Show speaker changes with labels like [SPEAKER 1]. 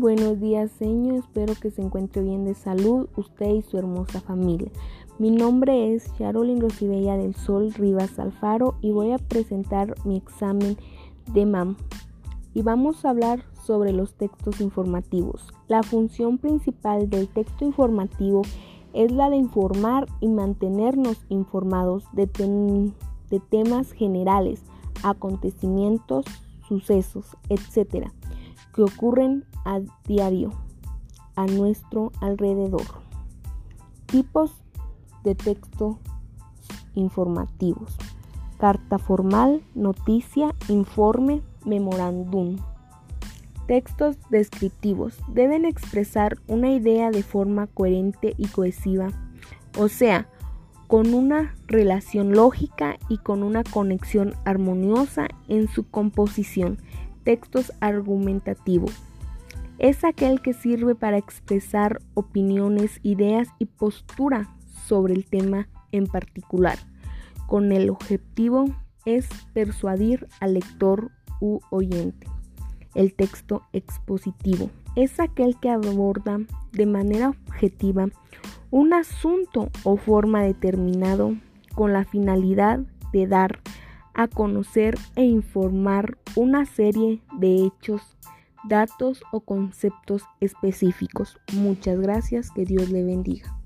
[SPEAKER 1] Buenos días, señor. Espero que se encuentre bien de salud, usted y su hermosa familia. Mi nombre es Charolyn Rosibella del Sol Rivas Alfaro y voy a presentar mi examen de MAM. Y vamos a hablar sobre los textos informativos. La función principal del texto informativo es la de informar y mantenernos informados de, de temas generales, acontecimientos, sucesos, etc., que ocurren a diario a nuestro alrededor. Tipos de texto informativos. Carta formal, noticia, informe, memorándum. Textos descriptivos deben expresar una idea de forma coherente y cohesiva, o sea, con una relación lógica y con una conexión armoniosa en su composición. Textos argumentativos. Es aquel que sirve para expresar opiniones, ideas y postura sobre el tema en particular, con el objetivo es persuadir al lector u oyente. El texto expositivo es aquel que aborda de manera objetiva un asunto o forma determinado con la finalidad de dar a conocer e informar una serie de hechos, datos o conceptos específicos. Muchas gracias, que Dios le bendiga.